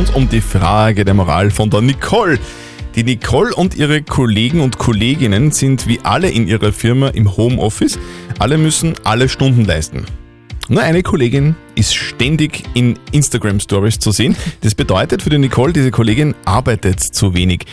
uns um die Frage der Moral von der Nicole. Die Nicole und ihre Kollegen und Kolleginnen sind wie alle in ihrer Firma im Homeoffice. Alle müssen alle Stunden leisten. Nur eine Kollegin ist ständig in Instagram Stories zu sehen. Das bedeutet für die Nicole, diese Kollegin arbeitet zu wenig.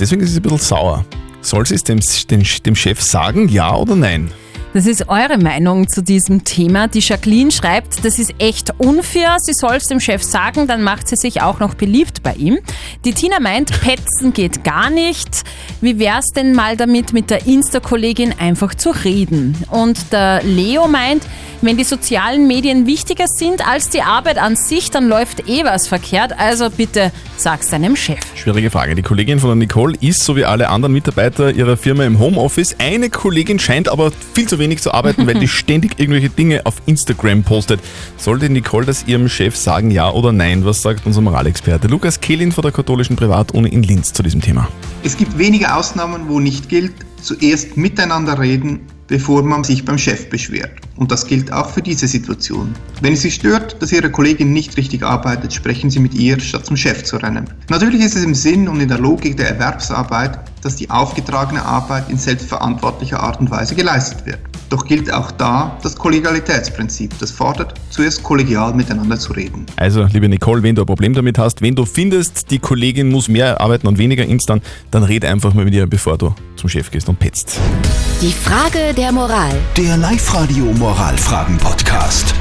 Deswegen ist sie ein bisschen sauer. Soll sie es dem, dem, dem Chef sagen, ja oder nein? Das ist eure Meinung zu diesem Thema. Die Jacqueline schreibt, das ist echt unfair. Sie soll es dem Chef sagen, dann macht sie sich auch noch beliebt bei ihm. Die Tina meint, petzen geht gar nicht. Wie wär's denn mal damit, mit der Insta-Kollegin einfach zu reden? Und der Leo meint, wenn die sozialen Medien wichtiger sind als die Arbeit an sich, dann läuft eh was verkehrt. Also bitte sag's deinem Chef. Schwierige Frage. Die Kollegin von der Nicole ist, so wie alle anderen Mitarbeiter ihrer Firma im Homeoffice. Eine Kollegin scheint aber viel zu wenig zu arbeiten, weil die ständig irgendwelche Dinge auf Instagram postet. Sollte Nicole das ihrem Chef sagen, ja oder nein? Was sagt unser Moralexperte Lukas Kehlin von der katholischen Privatuni in Linz zu diesem Thema? Es gibt wenige Ausnahmen, wo nicht gilt, zuerst miteinander reden bevor man sich beim Chef beschwert. Und das gilt auch für diese Situation. Wenn es Sie stört, dass Ihre Kollegin nicht richtig arbeitet, sprechen Sie mit ihr, statt zum Chef zu rennen. Natürlich ist es im Sinn und in der Logik der Erwerbsarbeit, dass die aufgetragene Arbeit in selbstverantwortlicher Art und Weise geleistet wird. Doch gilt auch da das Kollegialitätsprinzip, das fordert, zuerst kollegial miteinander zu reden. Also, liebe Nicole, wenn du ein Problem damit hast, wenn du findest, die Kollegin muss mehr arbeiten und weniger instant, dann red einfach mal mit ihr, bevor du zum Chef gehst und petzt. Die Frage der Moral. Der Live-Radio Moralfragen-Podcast.